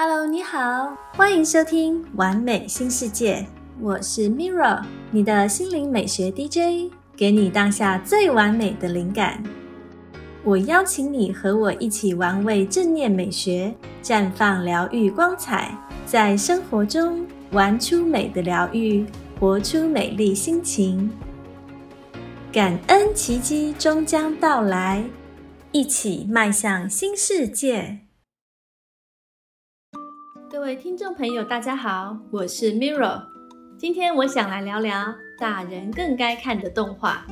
Hello，你好，欢迎收听《完美新世界》，我是 Mirra，你的心灵美学 DJ，给你当下最完美的灵感。我邀请你和我一起玩味正念美学，绽放疗愈光彩，在生活中玩出美的疗愈，活出美丽心情。感恩奇迹终将到来，一起迈向新世界。各位听众朋友，大家好，我是 Mirror。今天我想来聊聊大人更该看的动画。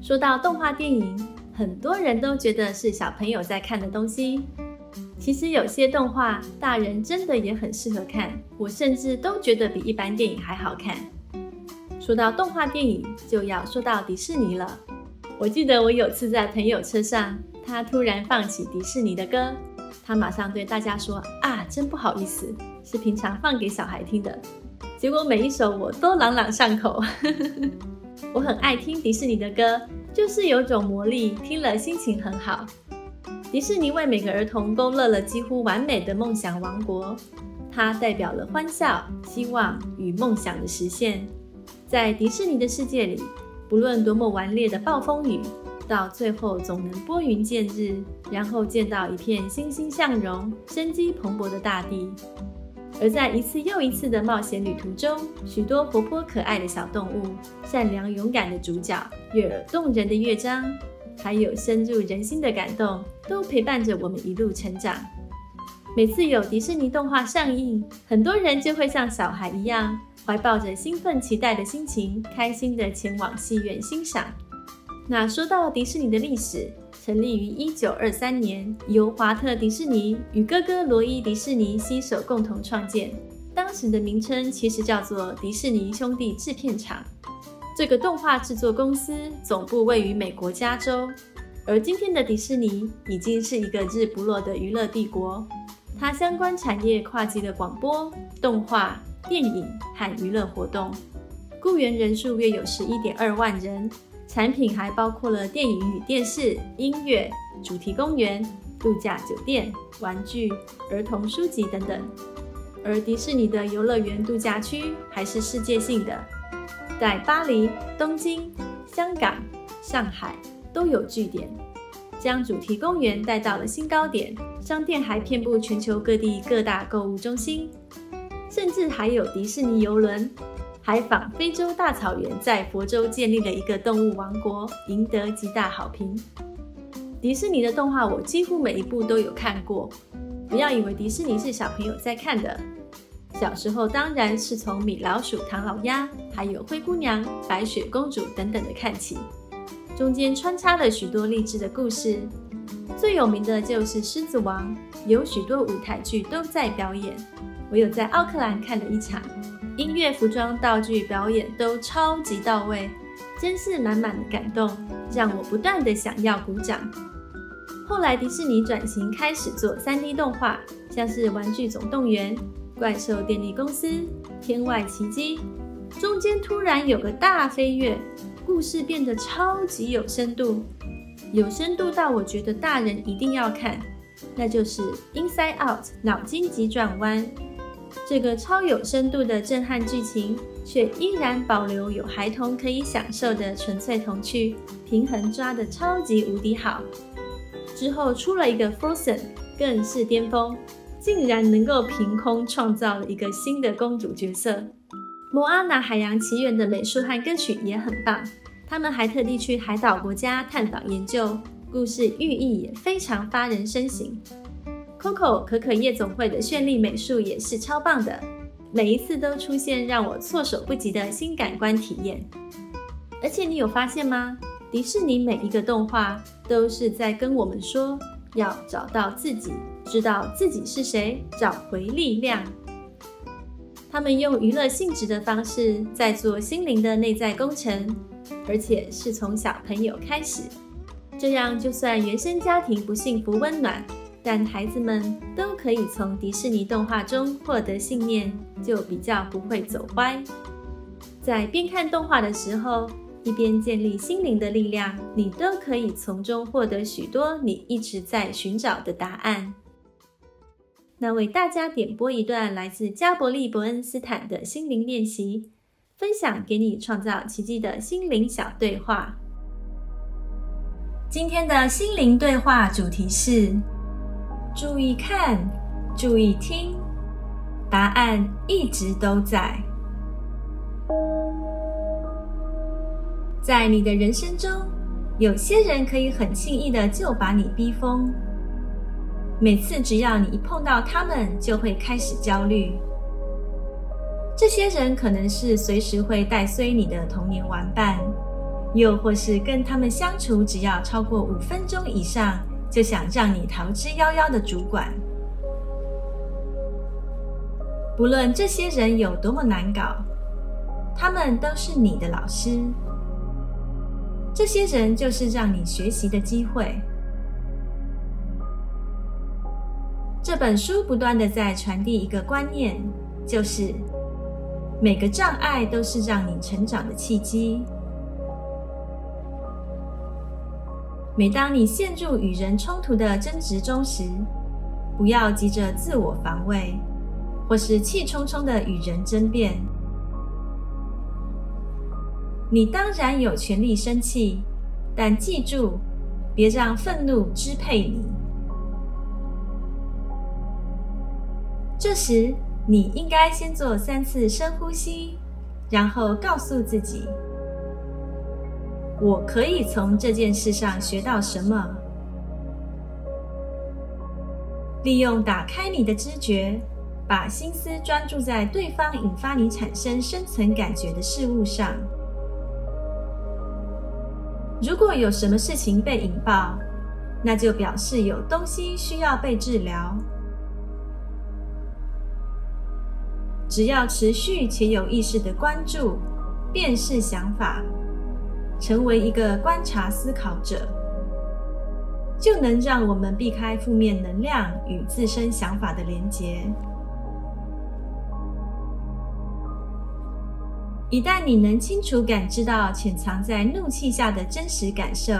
说到动画电影，很多人都觉得是小朋友在看的东西。其实有些动画，大人真的也很适合看，我甚至都觉得比一般电影还好看。说到动画电影，就要说到迪士尼了。我记得我有次在朋友车上，他突然放起迪士尼的歌。他马上对大家说：“啊，真不好意思，是平常放给小孩听的。”结果每一首我都朗朗上口。我很爱听迪士尼的歌，就是有种魔力，听了心情很好。迪士尼为每个儿童勾勒了几乎完美的梦想王国，它代表了欢笑、希望与梦想的实现。在迪士尼的世界里，不论多么顽劣的暴风雨。到最后总能拨云见日，然后见到一片欣欣向荣、生机蓬勃的大地。而在一次又一次的冒险旅途中，许多活泼可爱的小动物、善良勇敢的主角、悦耳动人的乐章，还有深入人心的感动，都陪伴着我们一路成长。每次有迪士尼动画上映，很多人就会像小孩一样，怀抱着兴奋期待的心情，开心地前往戏院欣赏。那说到迪士尼的历史，成立于一九二三年，由华特迪士尼与哥哥罗伊迪士尼携手共同创建。当时的名称其实叫做迪士尼兄弟制片厂。这个动画制作公司总部位于美国加州，而今天的迪士尼已经是一个日不落的娱乐帝国。它相关产业跨及了广播、动画、电影和娱乐活动，雇员人数约有十一点二万人。产品还包括了电影与电视、音乐、主题公园、度假酒店、玩具、儿童书籍等等。而迪士尼的游乐园度假区还是世界性的，在巴黎、东京、香港、上海都有据点，将主题公园带到了新高点。商店还遍布全球各地各大购物中心，甚至还有迪士尼游轮。还访非洲大草原，在佛州建立了一个动物王国，赢得极大好评。迪士尼的动画我几乎每一部都有看过。不要以为迪士尼是小朋友在看的，小时候当然是从米老鼠、唐老鸭，还有灰姑娘、白雪公主等等的看起，中间穿插了许多励志的故事。最有名的就是《狮子王》，有许多舞台剧都在表演。我有在奥克兰看了一场。音乐、服装、道具、表演都超级到位，真是满满的感动，让我不断的想要鼓掌。后来迪士尼转型开始做 3D 动画，像是《玩具总动员》、《怪兽电力公司》、《天外奇迹》，中间突然有个大飞跃，故事变得超级有深度，有深度到我觉得大人一定要看，那就是《Inside Out》脑筋急转弯。这个超有深度的震撼剧情，却依然保留有孩童可以享受的纯粹童趣，平衡抓的超级无敌好。之后出了一个 Frozen，更是巅峰，竟然能够凭空创造了一个新的公主角色。摩阿娜海洋奇缘的美术和歌曲也很棒，他们还特地去海岛国家探访研究，故事寓意也非常发人深省。Coco 可可夜总会的绚丽美术也是超棒的，每一次都出现让我措手不及的新感官体验。而且你有发现吗？迪士尼每一个动画都是在跟我们说，要找到自己，知道自己是谁，找回力量。他们用娱乐性质的方式在做心灵的内在工程，而且是从小朋友开始，这样就算原生家庭不幸福温暖。但孩子们都可以从迪士尼动画中获得信念，就比较不会走歪。在边看动画的时候，一边建立心灵的力量，你都可以从中获得许多你一直在寻找的答案。那为大家点播一段来自加伯利·伯恩斯坦的心灵练习，分享给你创造奇迹的心灵小对话。今天的心灵对话主题是：注意看，注意听，答案一直都在。在你的人生中，有些人可以很轻易的就把你逼疯。每次只要你一碰到他们，就会开始焦虑。这些人可能是随时会带衰你的童年玩伴，又或是跟他们相处只要超过五分钟以上，就想让你逃之夭夭的主管。不论这些人有多么难搞，他们都是你的老师。这些人就是让你学习的机会。这本书不断的在传递一个观念，就是每个障碍都是让你成长的契机。每当你陷入与人冲突的争执中时，不要急着自我防卫，或是气冲冲的与人争辩。你当然有权利生气，但记住，别让愤怒支配你。这时，你应该先做三次深呼吸，然后告诉自己：“我可以从这件事上学到什么？”利用打开你的知觉，把心思专注在对方引发你产生生存感觉的事物上。如果有什么事情被引爆，那就表示有东西需要被治疗。只要持续且有意识的关注、便是想法，成为一个观察思考者，就能让我们避开负面能量与自身想法的连结。一旦你能清楚感知到潜藏在怒气下的真实感受，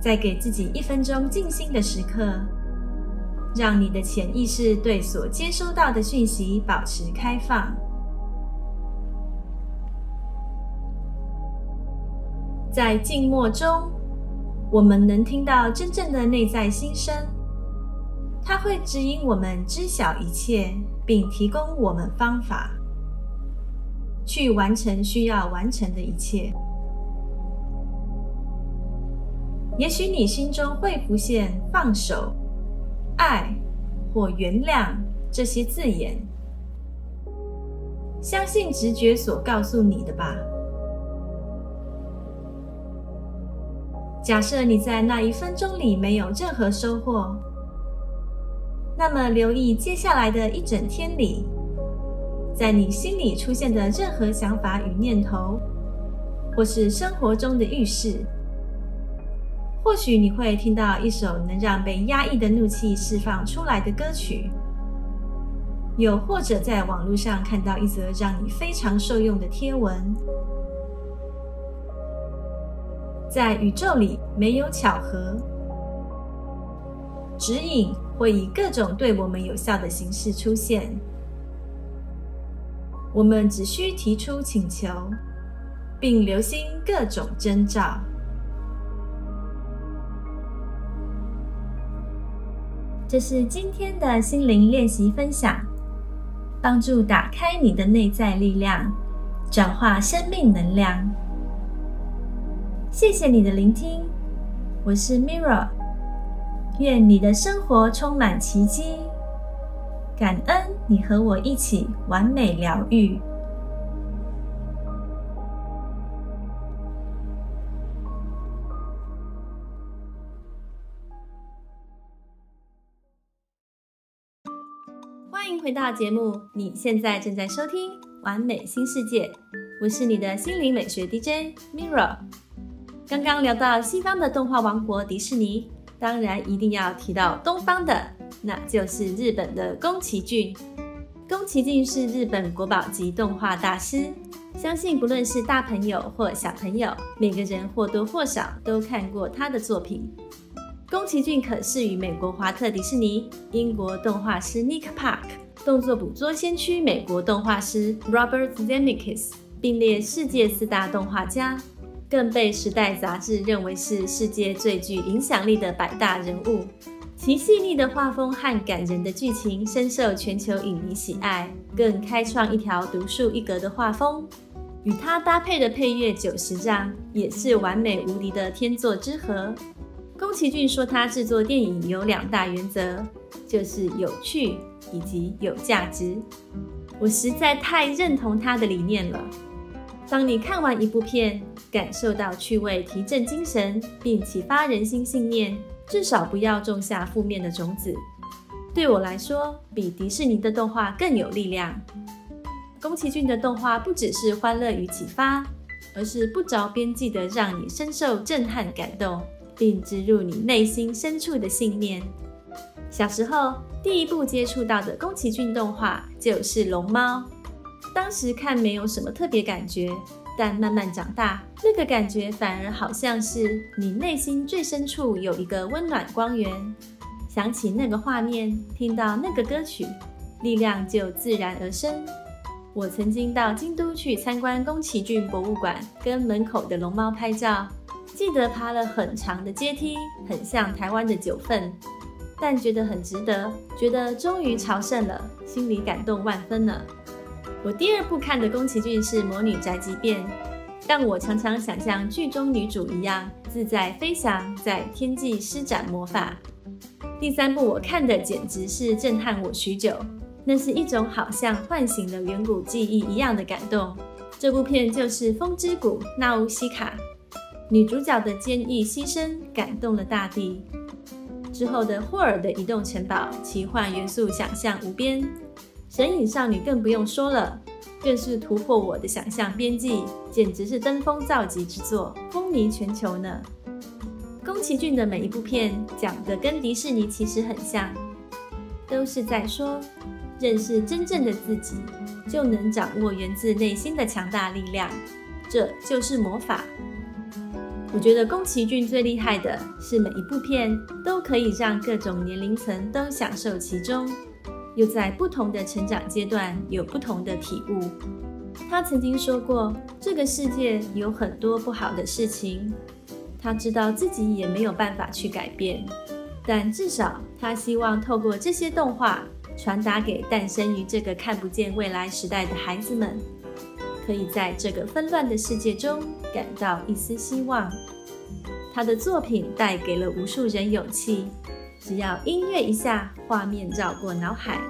再给自己一分钟静心的时刻，让你的潜意识对所接收到的讯息保持开放。在静默中，我们能听到真正的内在心声，它会指引我们知晓一切，并提供我们方法。去完成需要完成的一切。也许你心中会浮现“放手”“爱”或“原谅”这些字眼。相信直觉所告诉你的吧。假设你在那一分钟里没有任何收获，那么留意接下来的一整天里。在你心里出现的任何想法与念头，或是生活中的预示，或许你会听到一首能让被压抑的怒气释放出来的歌曲，又或者在网络上看到一则让你非常受用的贴文。在宇宙里没有巧合，指引会以各种对我们有效的形式出现。我们只需提出请求，并留心各种征兆。这是今天的心灵练习分享，帮助打开你的内在力量，转化生命能量。谢谢你的聆听，我是 Mirra，愿你的生活充满奇迹。感恩你和我一起完美疗愈。欢迎回到节目，你现在正在收听《完美新世界》，我是你的心灵美学 DJ Mirra。刚刚聊到西方的动画王国迪士尼，当然一定要提到东方的。那就是日本的宫崎骏。宫崎骏是日本国宝级动画大师，相信不论是大朋友或小朋友，每个人或多或少都看过他的作品。宫崎骏可是与美国华特迪士尼、英国动画师 Nick Park、动作捕捉先驱美国动画师 Robert Zemeckis 并列世界四大动画家，更被《时代》杂志认为是世界最具影响力的百大人物。其细腻的画风和感人的剧情深受全球影迷喜爱，更开创一条独树一格的画风。与它搭配的配乐《九十丈》也是完美无敌的天作之合。宫崎骏说，他制作电影有两大原则，就是有趣以及有价值。我实在太认同他的理念了。当你看完一部片，感受到趣味、提振精神，并启发人心信念。至少不要种下负面的种子。对我来说，比迪士尼的动画更有力量。宫崎骏的动画不只是欢乐与启发，而是不着边际的让你深受震撼感动，并植入你内心深处的信念。小时候第一部接触到的宫崎骏动画就是《龙猫》，当时看没有什么特别感觉。但慢慢长大，那个感觉反而好像是你内心最深处有一个温暖光源。想起那个画面，听到那个歌曲，力量就自然而生。我曾经到京都去参观宫崎骏博物馆，跟门口的龙猫拍照，记得爬了很长的阶梯，很像台湾的九份，但觉得很值得，觉得终于朝圣了，心里感动万分呢。我第二部看的宫崎骏是《魔女宅急便》，让我常常想像剧中女主一样自在飞翔，在天际施展魔法。第三部我看的简直是震撼我许久，那是一种好像唤醒了远古记忆一样的感动。这部片就是《风之谷》纳乌西卡，女主角的坚毅牺牲感动了大地。之后的霍尔的移动城堡，奇幻元素想象无边。神隐少女更不用说了，更是突破我的想象边际，简直是登峰造极之作，风靡全球呢。宫崎骏的每一部片讲的跟迪士尼其实很像，都是在说认识真正的自己，就能掌握源自内心的强大力量，这就是魔法。我觉得宫崎骏最厉害的是每一部片都可以让各种年龄层都享受其中。又在不同的成长阶段有不同的体悟。他曾经说过，这个世界有很多不好的事情，他知道自己也没有办法去改变，但至少他希望透过这些动画传达给诞生于这个看不见未来时代的孩子们，可以在这个纷乱的世界中感到一丝希望。他的作品带给了无数人勇气。只要音乐一下，画面绕过脑海，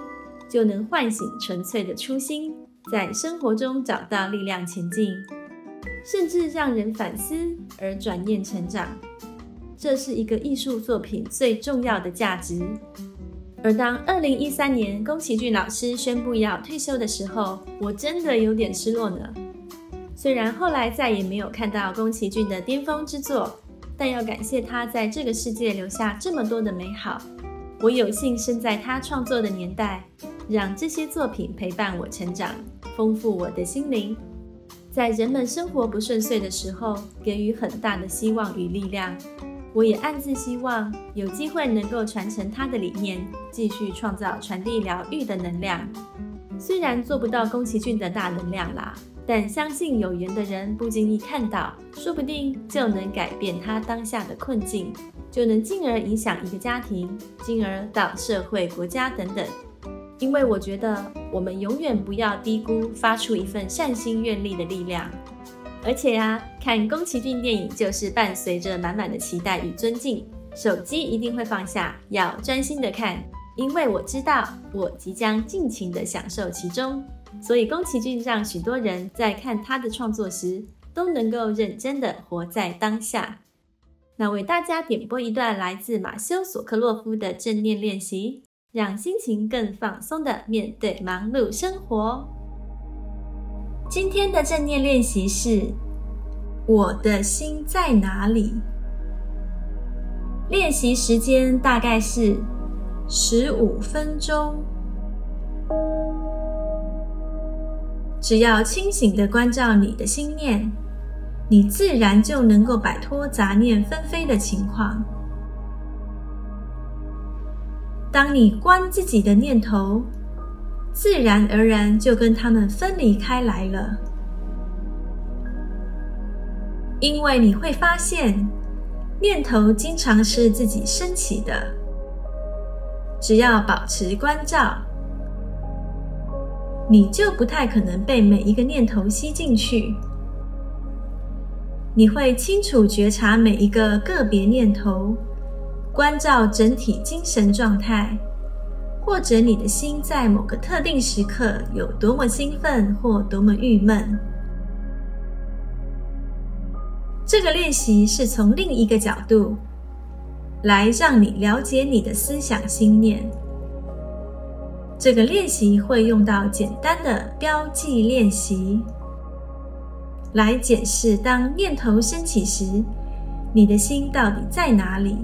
就能唤醒纯粹的初心，在生活中找到力量前进，甚至让人反思而转念成长。这是一个艺术作品最重要的价值。而当二零一三年宫崎骏老师宣布要退休的时候，我真的有点失落呢。虽然后来再也没有看到宫崎骏的巅峰之作。但要感谢他在这个世界留下这么多的美好。我有幸生在他创作的年代，让这些作品陪伴我成长，丰富我的心灵。在人们生活不顺遂的时候，给予很大的希望与力量。我也暗自希望有机会能够传承他的理念，继续创造传递疗愈的能量。虽然做不到宫崎骏的大能量啦。但相信有缘的人不经意看到，说不定就能改变他当下的困境，就能进而影响一个家庭，进而到社会、国家等等。因为我觉得我们永远不要低估发出一份善心愿力的力量。而且呀，看宫崎骏电影就是伴随着满满的期待与尊敬，手机一定会放下，要专心的看，因为我知道我即将尽情的享受其中。所以，宫崎骏让许多人在看他的创作时，都能够认真的活在当下。那为大家点播一段来自马修·索克洛夫的正念练习，让心情更放松的面对忙碌生活。今天的正念练习是：我的心在哪里？练习时间大概是十五分钟。只要清醒的关照你的心念，你自然就能够摆脱杂念纷飞的情况。当你观自己的念头，自然而然就跟他们分离开来了。因为你会发现，念头经常是自己升起的，只要保持关照，你就不太可能被每一个念头吸进去。你会清楚觉察每一个个别念头，关照整体精神状态，或者你的心在某个特定时刻有多么兴奋或多么郁闷。这个练习是从另一个角度来让你了解你的思想心念。这个练习会用到简单的标记练习。来检视，当念头升起时，你的心到底在哪里？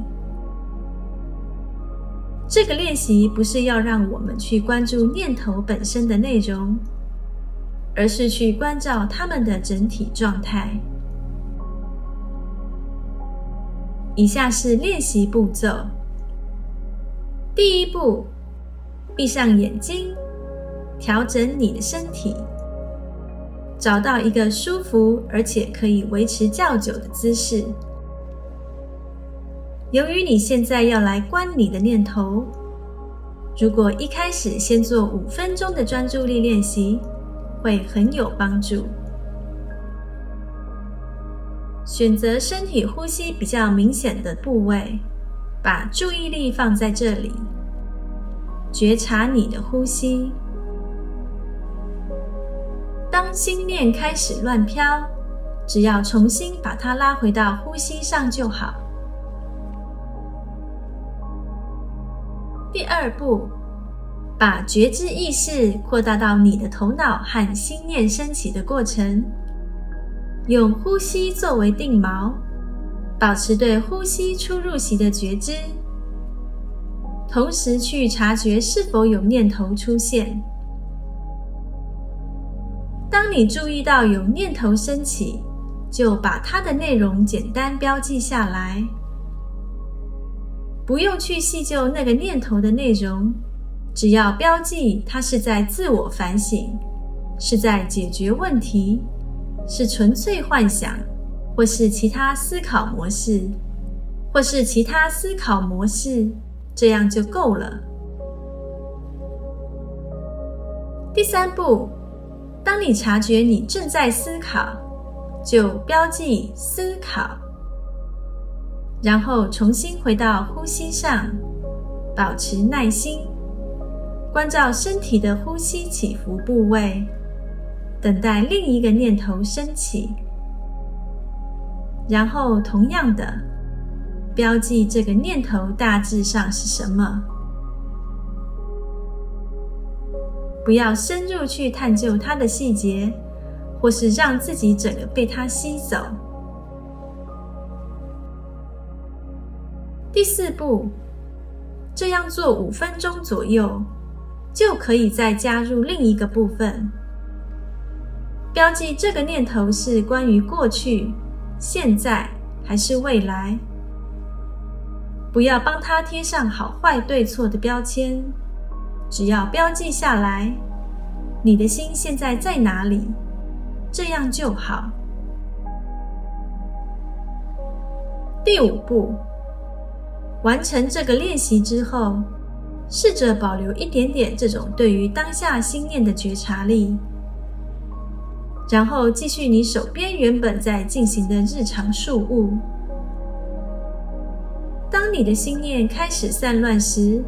这个练习不是要让我们去关注念头本身的内容，而是去关照它们的整体状态。以下是练习步骤：第一步，闭上眼睛，调整你的身体。找到一个舒服而且可以维持较久的姿势。由于你现在要来关你的念头，如果一开始先做五分钟的专注力练习，会很有帮助。选择身体呼吸比较明显的部位，把注意力放在这里，觉察你的呼吸。当心念开始乱飘，只要重新把它拉回到呼吸上就好。第二步，把觉知意识扩大到你的头脑和心念升起的过程，用呼吸作为定锚，保持对呼吸出入息的觉知，同时去察觉是否有念头出现。当你注意到有念头升起，就把它的内容简单标记下来，不用去细究那个念头的内容，只要标记它是在自我反省，是在解决问题，是纯粹幻想，或是其他思考模式，或是其他思考模式，这样就够了。第三步。当你察觉你正在思考，就标记思考，然后重新回到呼吸上，保持耐心，关照身体的呼吸起伏部位，等待另一个念头升起，然后同样的标记这个念头大致上是什么。不要深入去探究它的细节，或是让自己整个被它吸走。第四步，这样做五分钟左右，就可以再加入另一个部分，标记这个念头是关于过去、现在还是未来。不要帮它贴上好坏对错的标签。只要标记下来，你的心现在在哪里，这样就好。第五步，完成这个练习之后，试着保留一点点这种对于当下心念的觉察力，然后继续你手边原本在进行的日常事务。当你的心念开始散乱时，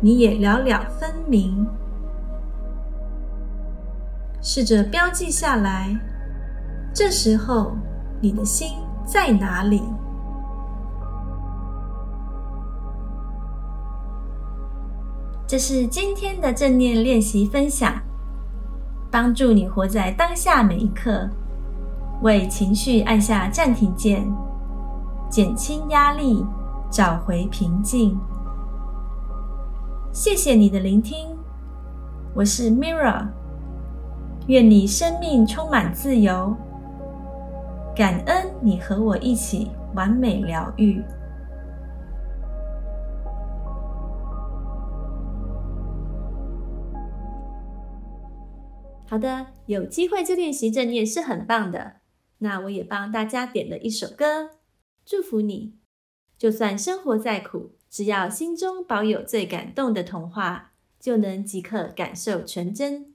你也了了分明，试着标记下来。这时候，你的心在哪里？这是今天的正念练习分享，帮助你活在当下每一刻，为情绪按下暂停键，减轻压力，找回平静。谢谢你的聆听我是 mirror 愿你生命充满自由感恩你和我一起完美疗愈。好的有机会就练习这你也是很棒的那我也帮大家点了一首歌祝福你。就算生活再苦，只要心中保有最感动的童话，就能即刻感受纯真。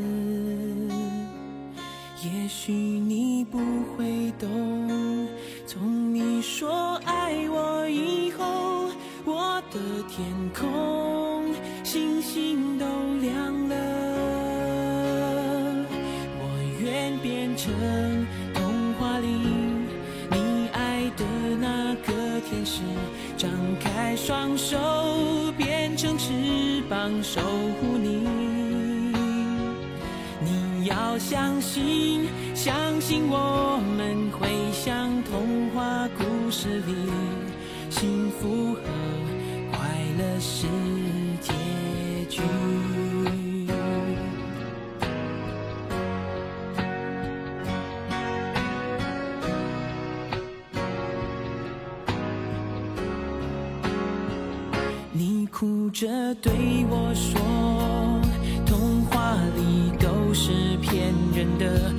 也许你不会懂，从你说爱我以后，我的天空星星都亮了。我愿变成童话里你爱的那个天使，张开双手变成翅膀守护你。相信，相信我们会像童话故事里，幸福和快乐是结局。你哭着对我说：“是骗人的，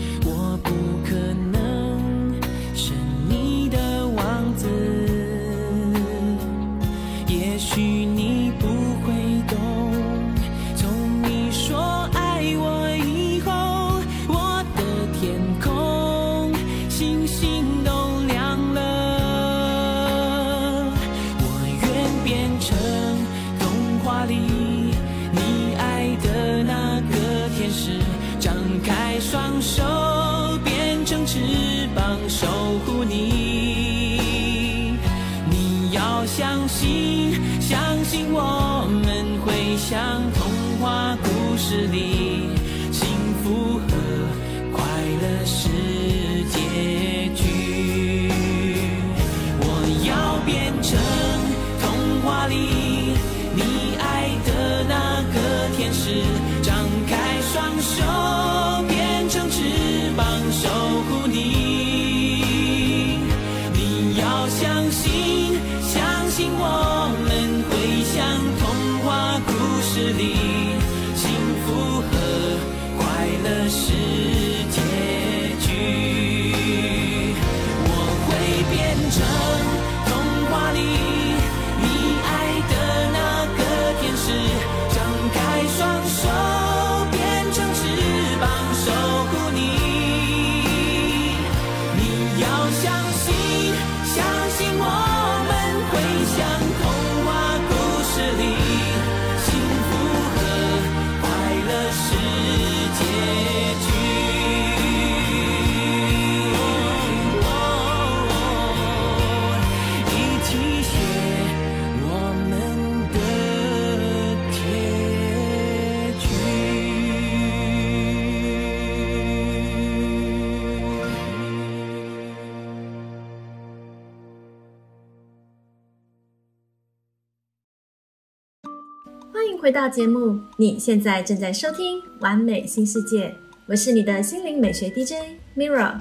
回到节目，你现在正在收听《完美新世界》，我是你的心灵美学 DJ Mirror。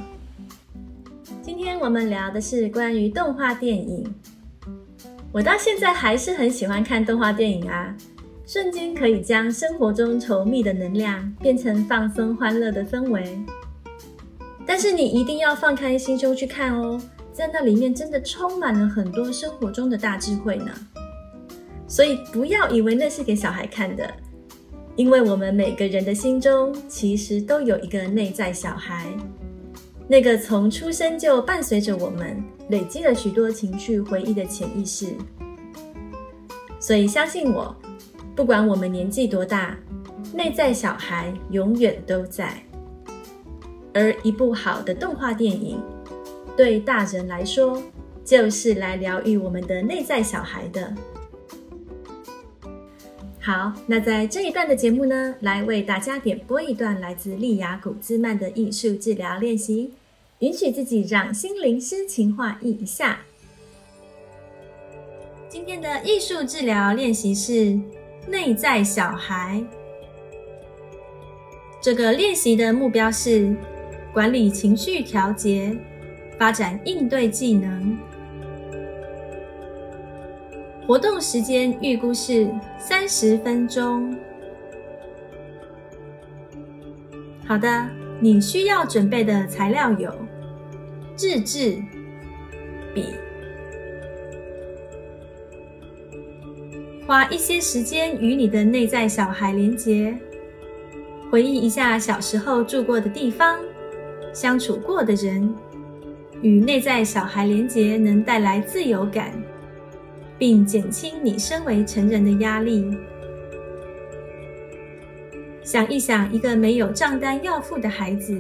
今天我们聊的是关于动画电影。我到现在还是很喜欢看动画电影啊，瞬间可以将生活中稠密的能量变成放松欢乐的氛围。但是你一定要放开心胸去看哦，在那里面真的充满了很多生活中的大智慧呢。所以不要以为那是给小孩看的，因为我们每个人的心中其实都有一个内在小孩，那个从出生就伴随着我们，累积了许多情绪回忆的潜意识。所以相信我，不管我们年纪多大，内在小孩永远都在。而一部好的动画电影，对大人来说，就是来疗愈我们的内在小孩的。好，那在这一段的节目呢，来为大家点播一段来自利雅古兹曼的艺术治疗练习。允许自己让心灵诗情画意一下。今天的艺术治疗练习是内在小孩。这个练习的目标是管理情绪调节，发展应对技能。活动时间预估是三十分钟。好的，你需要准备的材料有。日志、笔，花一些时间与你的内在小孩连结，回忆一下小时候住过的地方、相处过的人，与内在小孩连结能带来自由感，并减轻你身为成人的压力。想一想，一个没有账单要付的孩子。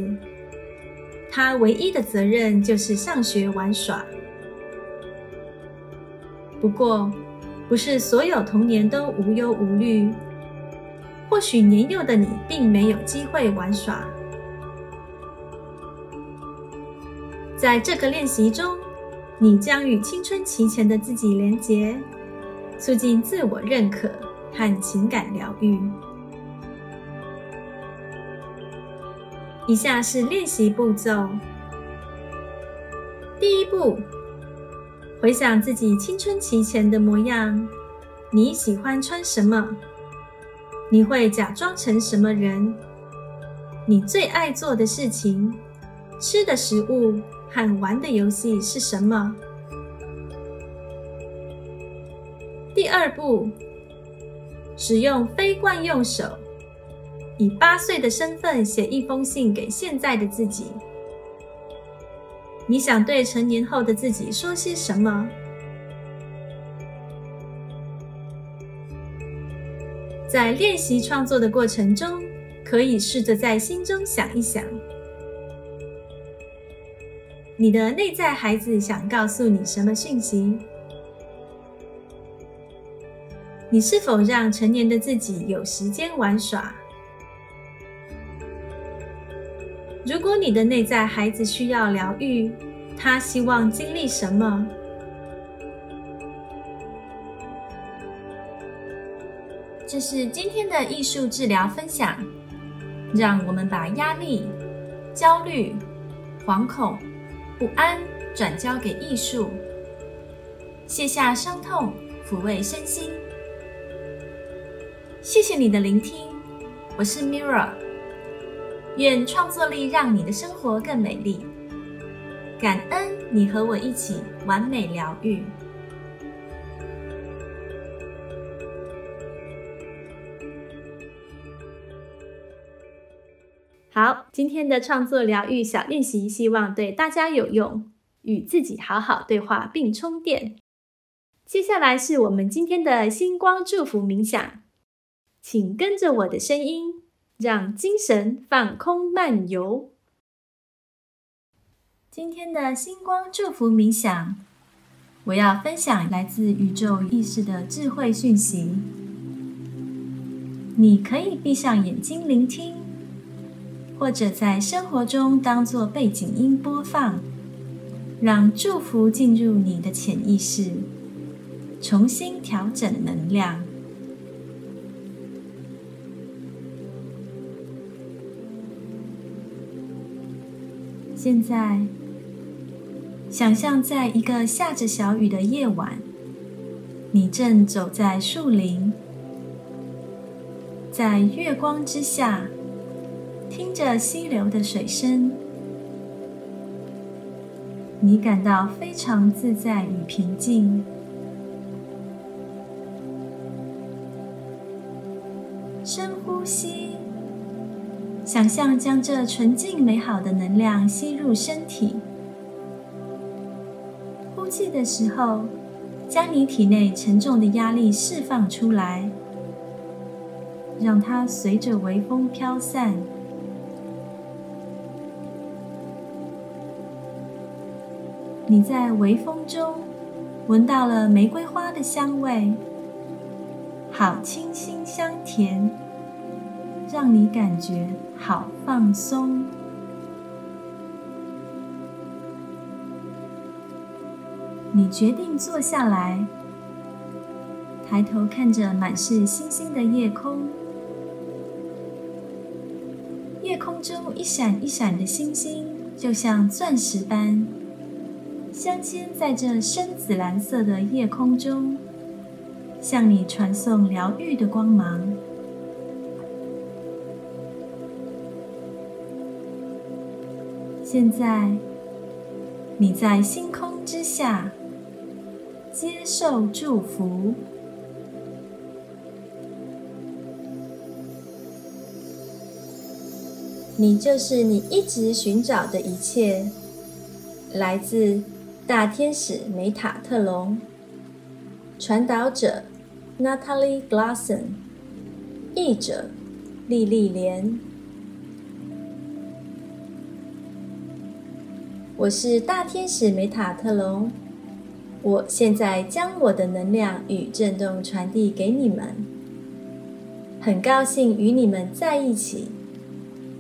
他唯一的责任就是上学玩耍。不过，不是所有童年都无忧无虑。或许年幼的你并没有机会玩耍。在这个练习中，你将与青春期前的自己连结，促进自我认可和情感疗愈。以下是练习步骤：第一步，回想自己青春期前的模样。你喜欢穿什么？你会假装成什么人？你最爱做的事情、吃的食物和玩的游戏是什么？第二步，使用非惯用手。以八岁的身份写一封信给现在的自己。你想对成年后的自己说些什么？在练习创作的过程中，可以试着在心中想一想，你的内在孩子想告诉你什么讯息？你是否让成年的自己有时间玩耍？如果你的内在孩子需要疗愈，他希望经历什么？这是今天的艺术治疗分享。让我们把压力、焦虑、惶恐、不安转交给艺术，卸下伤痛，抚慰身心。谢谢你的聆听，我是 Mirror。愿创作力让你的生活更美丽。感恩你和我一起完美疗愈。好，今天的创作疗愈小练习，希望对大家有用。与自己好好对话并充电。接下来是我们今天的星光祝福冥想，请跟着我的声音。让精神放空漫游。今天的星光祝福冥想，我要分享来自宇宙意识的智慧讯息。你可以闭上眼睛聆听，或者在生活中当做背景音播放，让祝福进入你的潜意识，重新调整能量。现在，想象在一个下着小雨的夜晚，你正走在树林，在月光之下，听着溪流的水声，你感到非常自在与平静。深呼吸，想象将这纯净美好的能量吸入身体。呼气的时候，将你体内沉重的压力释放出来，让它随着微风飘散。你在微风中闻到了玫瑰花的香味，好清新香甜，让你感觉好放松。你决定坐下来，抬头看着满是星星的夜空，夜空中一闪一闪的星星，就像钻石般。镶嵌在这深紫蓝色的夜空中，向你传送疗愈的光芒。现在，你在星空之下接受祝福。你就是你一直寻找的一切，来自。大天使梅塔特隆，传导者 Natalie Glasson，译者莉莉莲。我是大天使梅塔特隆，我现在将我的能量与震动传递给你们。很高兴与你们在一起，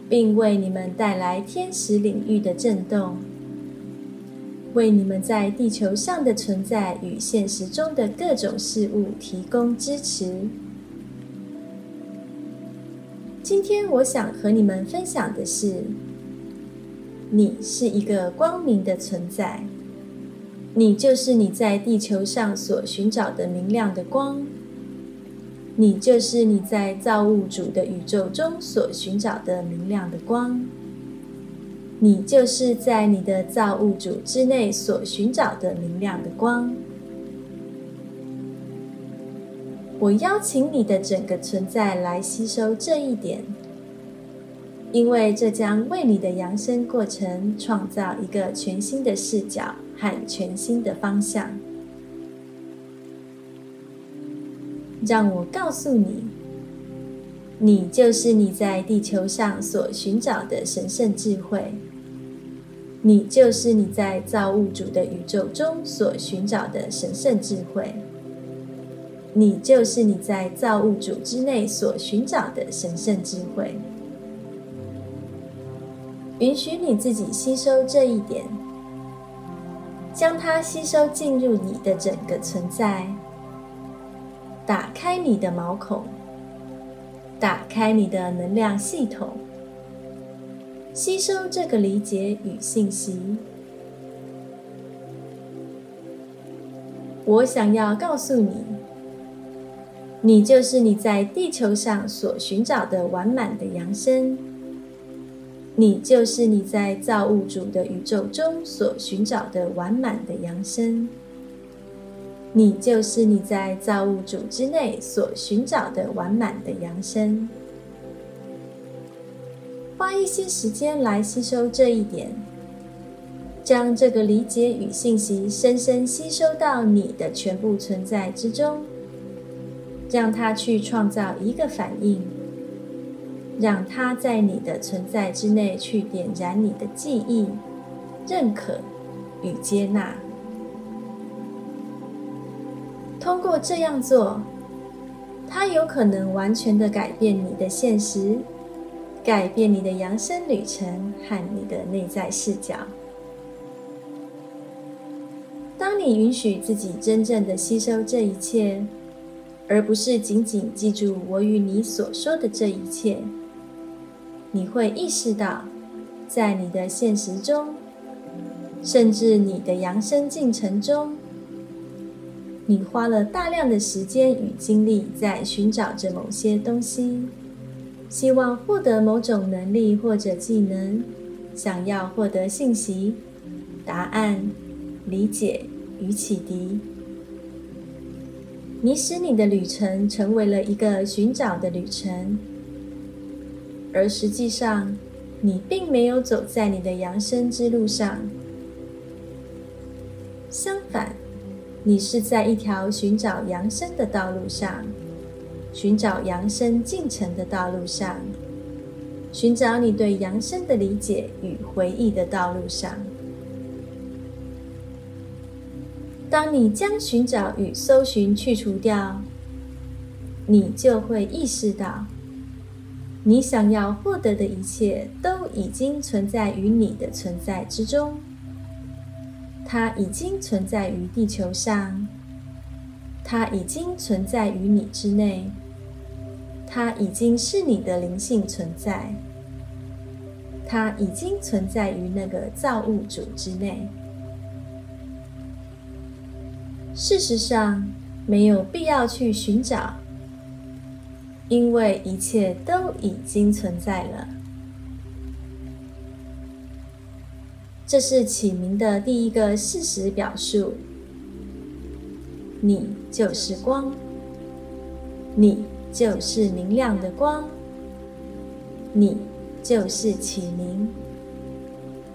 并为你们带来天使领域的震动。为你们在地球上的存在与现实中的各种事物提供支持。今天我想和你们分享的是：你是一个光明的存在，你就是你在地球上所寻找的明亮的光，你就是你在造物主的宇宙中所寻找的明亮的光。你就是在你的造物主之内所寻找的明亮的光。我邀请你的整个存在来吸收这一点，因为这将为你的扬升过程创造一个全新的视角和全新的方向。让我告诉你，你就是你在地球上所寻找的神圣智慧。你就是你在造物主的宇宙中所寻找的神圣智慧。你就是你在造物主之内所寻找的神圣智慧。允许你自己吸收这一点，将它吸收进入你的整个存在。打开你的毛孔，打开你的能量系统。吸收这个理解与信息。我想要告诉你，你就是你在地球上所寻找的完满的扬升。你就是你在造物主的宇宙中所寻找的完满的扬升。你就是你在造物主之内所寻找的完满的扬升。花一些时间来吸收这一点，将这个理解与信息深深吸收到你的全部存在之中，让它去创造一个反应，让它在你的存在之内去点燃你的记忆、认可与接纳。通过这样做，它有可能完全的改变你的现实。改变你的扬升旅程和你的内在视角。当你允许自己真正的吸收这一切，而不是仅仅记住我与你所说的这一切，你会意识到，在你的现实中，甚至你的扬升进程中，你花了大量的时间与精力在寻找着某些东西。希望获得某种能力或者技能，想要获得信息、答案、理解与启迪。你使你的旅程成为了一个寻找的旅程。而实际上，你并没有走在你的扬升之路上。相反，你是在一条寻找扬升的道路上，寻找扬升进程的道路上，寻找你对扬升的理解与回忆的道路上。当你将寻找与搜寻去除掉，你就会意识到，你想要获得的一切都已经存在于你的存在之中。它已经存在于地球上，它已经存在于你之内，它已经是你的灵性存在，它已经存在于那个造物主之内。事实上，没有必要去寻找，因为一切都已经存在了。这是起名的第一个事实表述。你就是光，你就是明亮的光，你就是起名，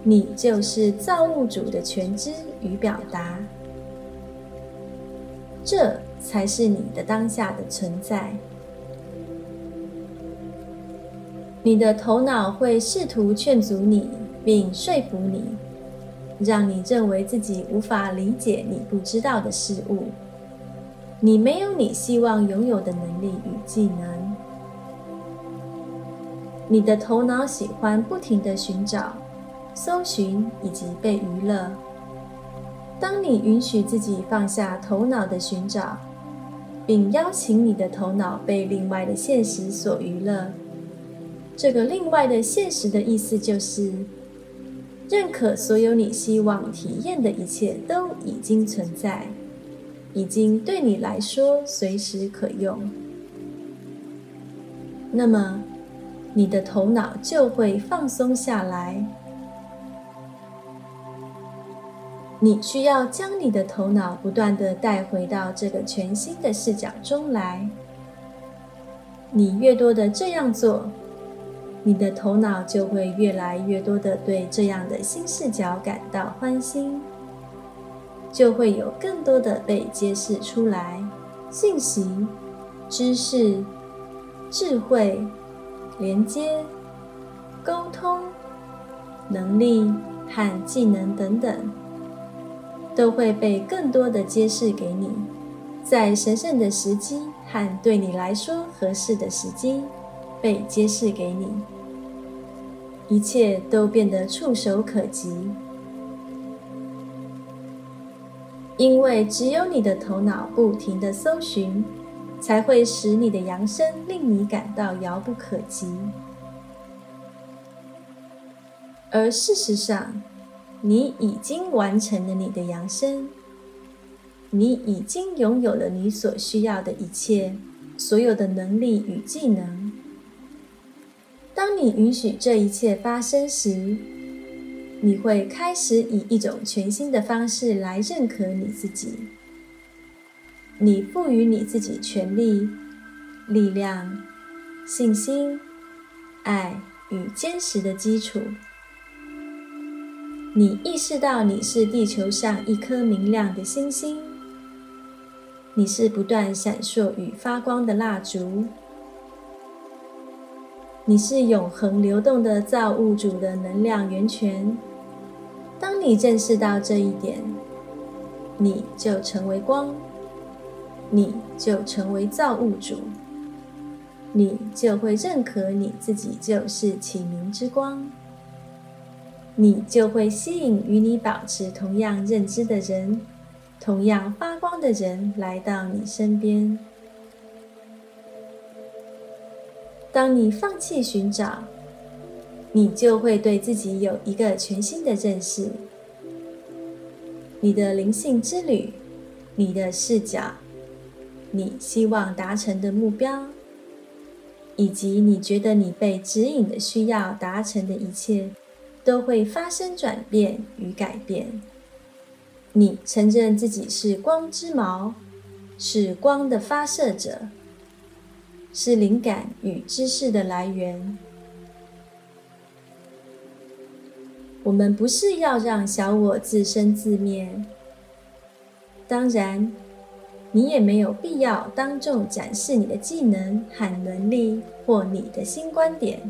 你就是造物主的全知与表达。这才是你的当下的存在。你的头脑会试图劝阻你，并说服你。让你认为自己无法理解你不知道的事物，你没有你希望拥有的能力与技能。你的头脑喜欢不停的寻找、搜寻以及被娱乐。当你允许自己放下头脑的寻找，并邀请你的头脑被另外的现实所娱乐，这个另外的现实的意思就是。认可所有你希望体验的一切都已经存在，已经对你来说随时可用。那么，你的头脑就会放松下来。你需要将你的头脑不断的带回到这个全新的视角中来。你越多的这样做。你的头脑就会越来越多的对这样的新视角感到欢心，就会有更多的被揭示出来。信息、知识、智慧、连接、沟通能力和技能等等，都会被更多的揭示给你，在神圣的时机和对你来说合适的时机被揭示给你。一切都变得触手可及，因为只有你的头脑不停的搜寻，才会使你的扬声令你感到遥不可及。而事实上，你已经完成了你的扬声，你已经拥有了你所需要的一切，所有的能力与技能。当你允许这一切发生时，你会开始以一种全新的方式来认可你自己。你赋予你自己权力、力量、信心、爱与坚实的基础。你意识到你是地球上一颗明亮的星星，你是不断闪烁与发光的蜡烛。你是永恒流动的造物主的能量源泉。当你认识到这一点，你就成为光，你就成为造物主，你就会认可你自己就是启明之光，你就会吸引与你保持同样认知的人，同样发光的人来到你身边。当你放弃寻找，你就会对自己有一个全新的认识。你的灵性之旅，你的视角，你希望达成的目标，以及你觉得你被指引的需要达成的一切，都会发生转变与改变。你承认自己是光之矛，是光的发射者。是灵感与知识的来源。我们不是要让小我自生自灭。当然你也没有必要当众展示你的技能喊能力或你的新观点。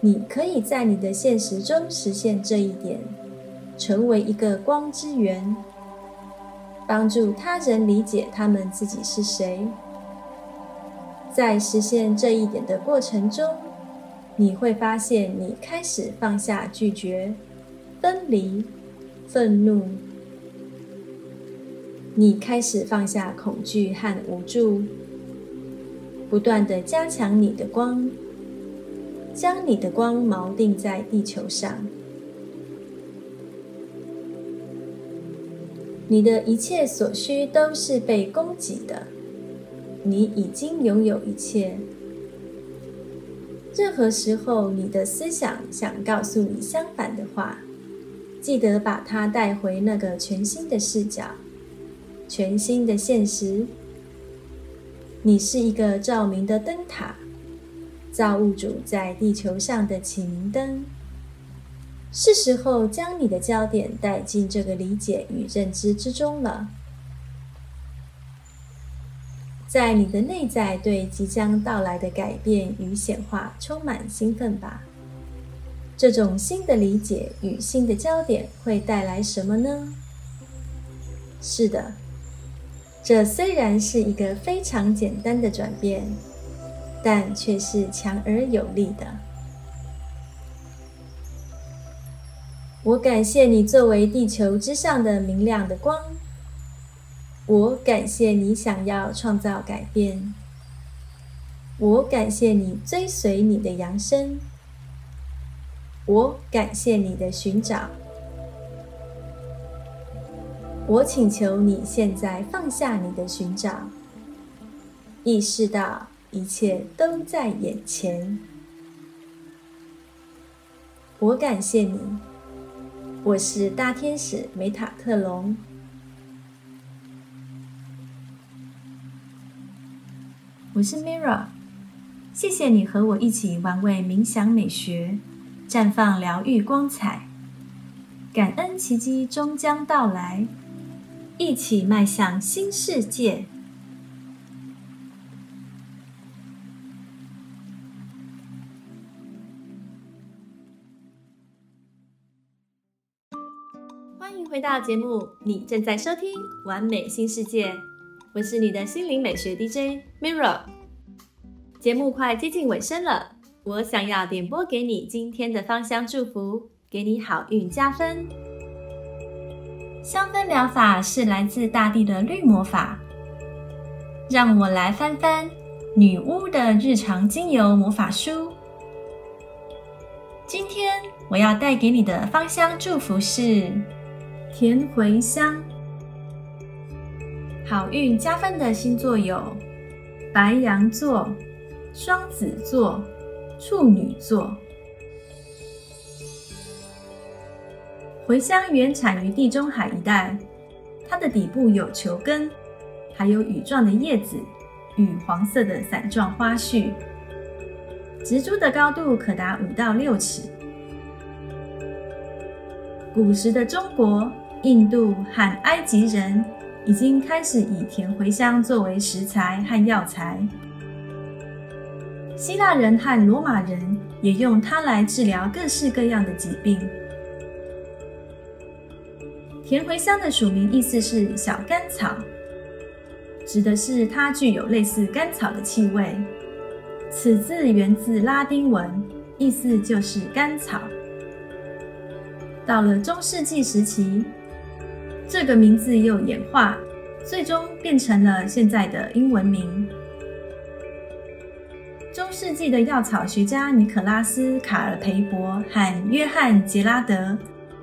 你可以在你的现实中实现这一点成为一个光之源帮助他人理解他们自己是谁。在实现这一点的过程中，你会发现，你开始放下拒绝、分离、愤怒；你开始放下恐惧和无助，不断的加强你的光，将你的光锚定在地球上。你的一切所需都是被供给的，你已经拥有一切。任何时候，你的思想想告诉你相反的话，记得把它带回那个全新的视角、全新的现实。你是一个照明的灯塔，造物主在地球上的启明灯。是时候将你的焦点带进这个理解与认知之中了。在你的内在，对即将到来的改变与显化充满兴奋吧。这种新的理解与新的焦点会带来什么呢？是的，这虽然是一个非常简单的转变，但却是强而有力的。我感谢你作为地球之上的明亮的光。我感谢你想要创造改变。我感谢你追随你的扬声。我感谢你的寻找。我请求你现在放下你的寻找，意识到一切都在眼前。我感谢你。我是大天使梅塔特隆。我是 Mira，谢谢你和我一起玩味冥想美学，绽放疗愈光彩，感恩奇迹终将到来，一起迈向新世界。欢迎回到节目，你正在收听《完美新世界》。我是你的心灵美学 DJ Mirror，节目快接近尾声了，我想要点播给你今天的芳香祝福，给你好运加分。香氛疗法是来自大地的绿魔法，让我来翻翻女巫的日常精油魔法书。今天我要带给你的芳香祝福是甜茴香。好运加分的星座有白羊座、双子座、处女座。茴香原产于地中海一带，它的底部有球根，还有羽状的叶子与黄色的伞状花序。植株的高度可达五到六尺。古时的中国、印度和埃及人。已经开始以甜茴香作为食材和药材。希腊人和罗马人也用它来治疗各式各样的疾病。甜茴香的属名意思是小甘草，指的是它具有类似甘草的气味。此字源自拉丁文，意思就是甘草。到了中世纪时期。这个名字又演化，最终变成了现在的英文名。中世纪的药草学家尼可拉斯·卡尔培伯和约翰·杰拉德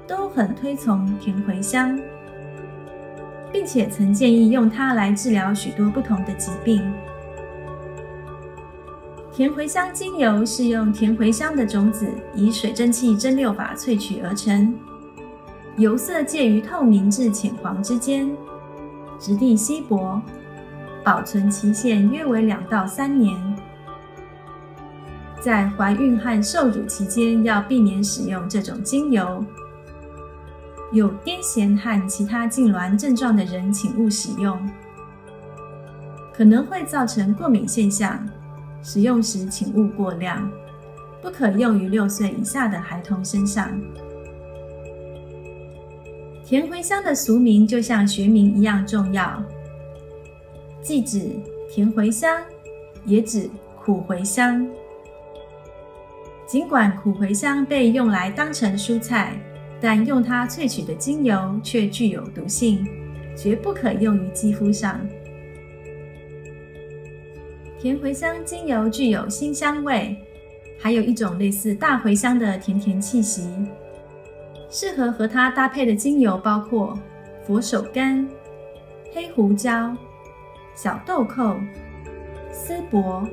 都很推崇甜茴香，并且曾建议用它来治疗许多不同的疾病。甜茴香精油是用甜茴香的种子以水蒸气蒸馏法萃取而成。油色介于透明至浅黄之间，质地稀薄，保存期限约为两到三年。在怀孕和受乳期间要避免使用这种精油。有癫痫和其他痉挛症状的人，请勿使用，可能会造成过敏现象。使用时请勿过量，不可用于六岁以下的孩童身上。甜茴香的俗名就像学名一样重要，既指甜茴香，也指苦茴香。尽管苦茴香被用来当成蔬菜。但用它萃取的精油却具有毒性，绝不可用于肌肤上。甜茴香精油具有辛香味，还有一种类似大茴香的甜甜气息。适合和它搭配的精油包括佛手柑、黑胡椒、小豆蔻、丝柏、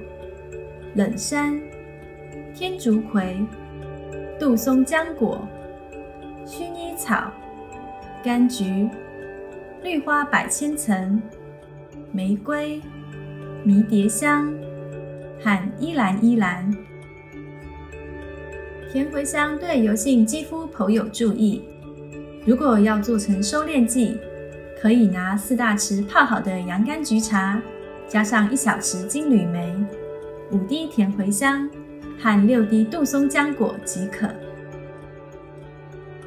冷杉、天竺葵、杜松浆果。薰衣草、柑橘、绿花百千层、玫瑰、迷迭香和依兰依兰。甜茴香对油性肌肤颇有助益。如果要做成收敛剂，可以拿四大匙泡好的洋甘菊茶，加上一小匙金缕梅、五滴甜茴香和六滴杜松浆果即可。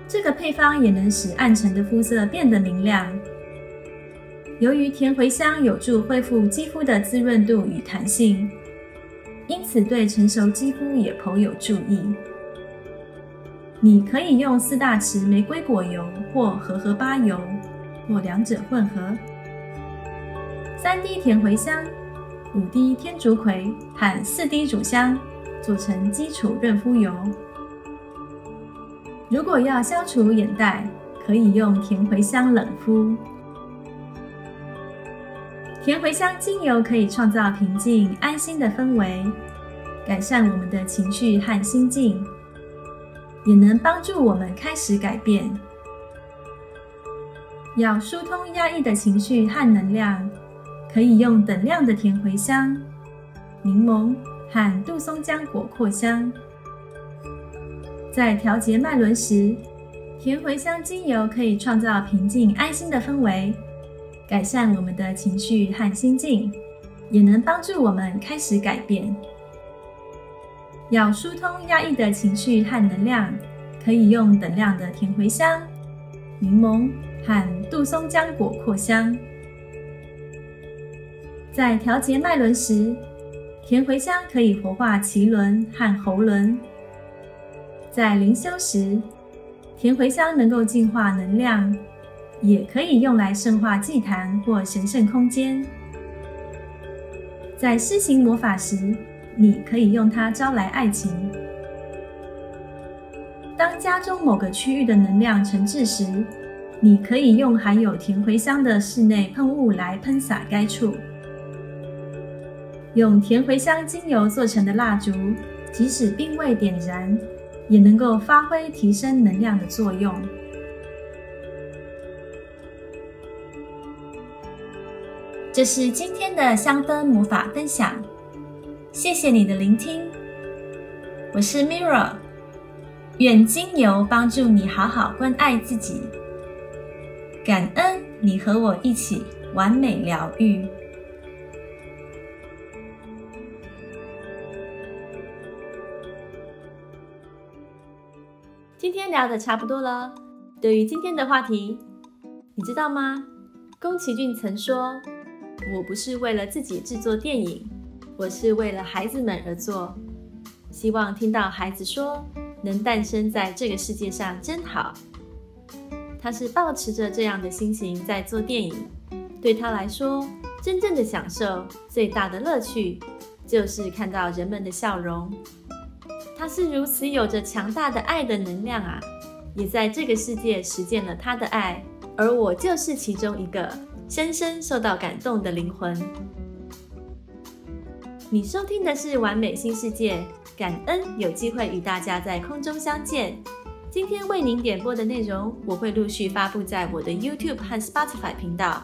这个配方也能使暗沉的肤色变得明亮。由于甜茴香有助恢复肌肤的滋润度与弹性，因此对成熟肌肤也颇有注意。你可以用四大匙玫瑰果油或荷荷巴油，或两者混合，三滴甜茴香、五滴天竺葵和四滴乳香，做成基础润肤油。如果要消除眼袋，可以用甜茴香冷敷。甜茴香精油可以创造平静安心的氛围，改善我们的情绪和心境，也能帮助我们开始改变。要疏通压抑的情绪和能量，可以用等量的甜茴香、柠檬和杜松浆果扩香。在调节脉轮时，甜茴香精油可以创造平静安心的氛围，改善我们的情绪和心境，也能帮助我们开始改变。要疏通压抑的情绪和能量，可以用等量的甜茴香、柠檬和杜松浆果扩香。在调节脉轮时，甜茴香可以活化脐轮和喉轮。在灵修时，甜茴香能够净化能量，也可以用来圣化祭坛或神圣空间。在施行魔法时，你可以用它招来爱情。当家中某个区域的能量沉滞时，你可以用含有甜茴香的室内喷雾来喷洒该处。用甜茴香精油做成的蜡烛，即使并未点燃。也能够发挥提升能量的作用。这是今天的香氛魔法分享，谢谢你的聆听。我是 Mirra，愿精油帮助你好好关爱自己，感恩你和我一起完美疗愈。今天聊的差不多了。对于今天的话题，你知道吗？宫崎骏曾说：“我不是为了自己制作电影，我是为了孩子们而做。希望听到孩子说，能诞生在这个世界上真好。”他是抱持着这样的心情在做电影。对他来说，真正的享受、最大的乐趣，就是看到人们的笑容。他是如此有着强大的爱的能量啊，也在这个世界实践了他的爱，而我就是其中一个深深受到感动的灵魂。你收听的是《完美新世界》，感恩有机会与大家在空中相见。今天为您点播的内容，我会陆续发布在我的 YouTube 和 Spotify 频道。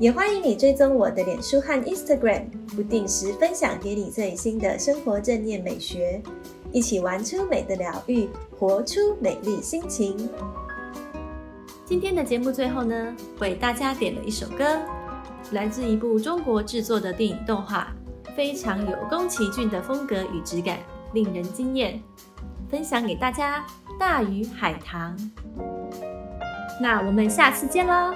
也欢迎你追踪我的脸书和 Instagram，不定时分享给你最新的生活正念美学，一起玩出美的疗愈，活出美丽心情。今天的节目最后呢，为大家点了一首歌，来自一部中国制作的电影动画，非常有宫崎骏的风格与质感，令人惊艳，分享给大家《大鱼海棠》。那我们下次见喽！